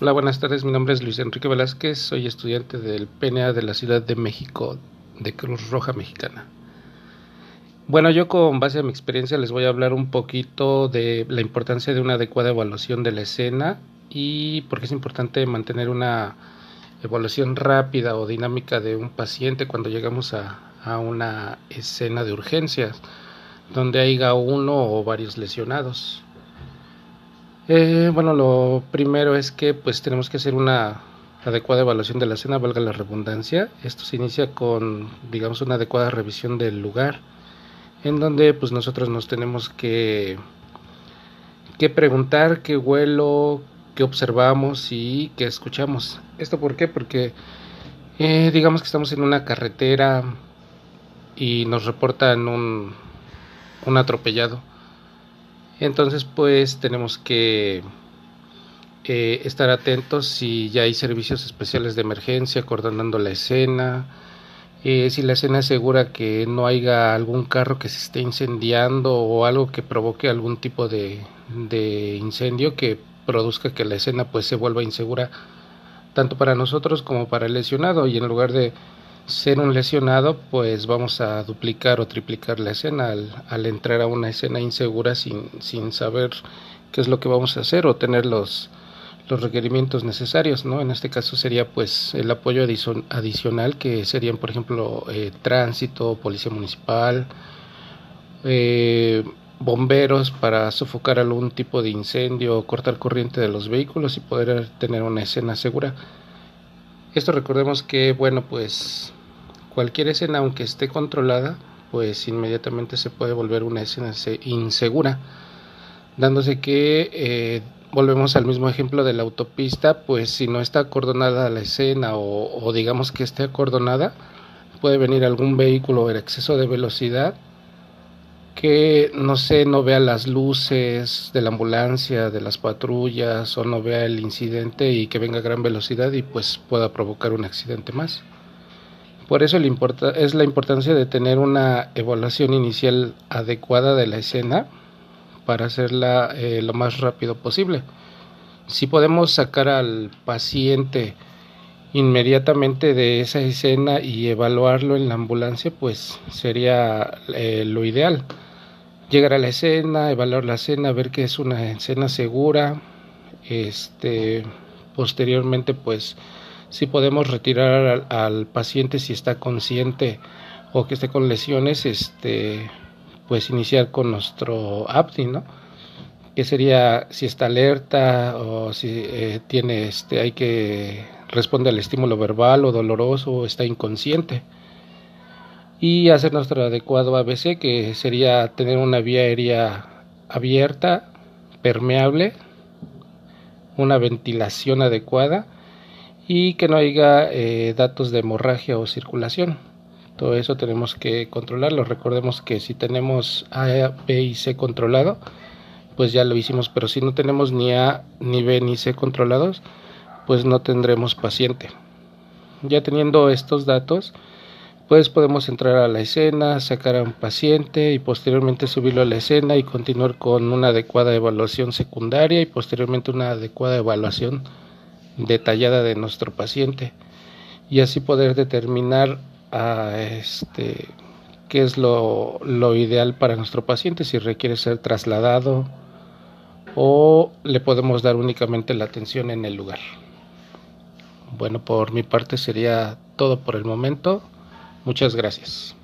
Hola, buenas tardes. Mi nombre es Luis Enrique Velázquez. Soy estudiante del PNA de la Ciudad de México, de Cruz Roja Mexicana. Bueno, yo con base a mi experiencia les voy a hablar un poquito de la importancia de una adecuada evaluación de la escena y por qué es importante mantener una evaluación rápida o dinámica de un paciente cuando llegamos a, a una escena de urgencias donde haya uno o varios lesionados. Eh, bueno, lo primero es que pues tenemos que hacer una adecuada evaluación de la escena, valga la redundancia. Esto se inicia con, digamos, una adecuada revisión del lugar, en donde pues nosotros nos tenemos que, que preguntar qué vuelo, qué observamos y qué escuchamos. ¿Esto por qué? Porque eh, digamos que estamos en una carretera y nos reportan un, un atropellado entonces pues tenemos que eh, estar atentos si ya hay servicios especiales de emergencia coordinando la escena, eh, si la escena asegura que no haya algún carro que se esté incendiando o algo que provoque algún tipo de, de incendio que produzca que la escena pues se vuelva insegura tanto para nosotros como para el lesionado. Y en lugar de ser un lesionado, pues vamos a duplicar o triplicar la escena al, entrar a una escena insegura sin, sin, saber qué es lo que vamos a hacer o tener los, los requerimientos necesarios, ¿no? En este caso sería pues el apoyo adicional que serían, por ejemplo, eh, tránsito, policía municipal, eh, bomberos para sofocar algún tipo de incendio o cortar corriente de los vehículos y poder tener una escena segura. Esto recordemos que, bueno, pues cualquier escena, aunque esté controlada, pues inmediatamente se puede volver una escena insegura, dándose que eh, volvemos al mismo ejemplo de la autopista, pues si no está acordonada la escena o, digamos que esté acordonada, puede venir algún vehículo en exceso de velocidad que no sé, no vea las luces de la ambulancia, de las patrullas o no vea el incidente y que venga a gran velocidad y pues pueda provocar un accidente más. Por eso es la importancia de tener una evaluación inicial adecuada de la escena para hacerla eh, lo más rápido posible. Si podemos sacar al paciente inmediatamente de esa escena y evaluarlo en la ambulancia, pues sería eh, lo ideal llegar a la escena, evaluar la escena, ver que es una escena segura, este, posteriormente pues si podemos retirar al, paciente si está consciente o que esté con lesiones, este, pues iniciar con nuestro APTI, ¿no? Que sería si está alerta o si eh, tiene, este, hay que responde al estímulo verbal o doloroso o está inconsciente y hacer nuestro adecuado ABC que sería tener una vía aérea abierta, permeable, una ventilación adecuada y que no haya eh, datos de hemorragia o circulación. Todo eso tenemos que controlarlo. Recordemos que si tenemos A, B y C controlado, pues ya lo hicimos, pero si no tenemos ni A, ni B, ni C controlados, pues no tendremos paciente. Ya teniendo estos datos, pues podemos entrar a la escena, sacar a un paciente y posteriormente subirlo a la escena y continuar con una adecuada evaluación secundaria y posteriormente una adecuada evaluación detallada de nuestro paciente y así poder determinar a este qué es lo, lo ideal para nuestro paciente, si requiere ser trasladado o le podemos dar únicamente la atención en el lugar. Bueno, por mi parte sería todo por el momento. Muchas gracias.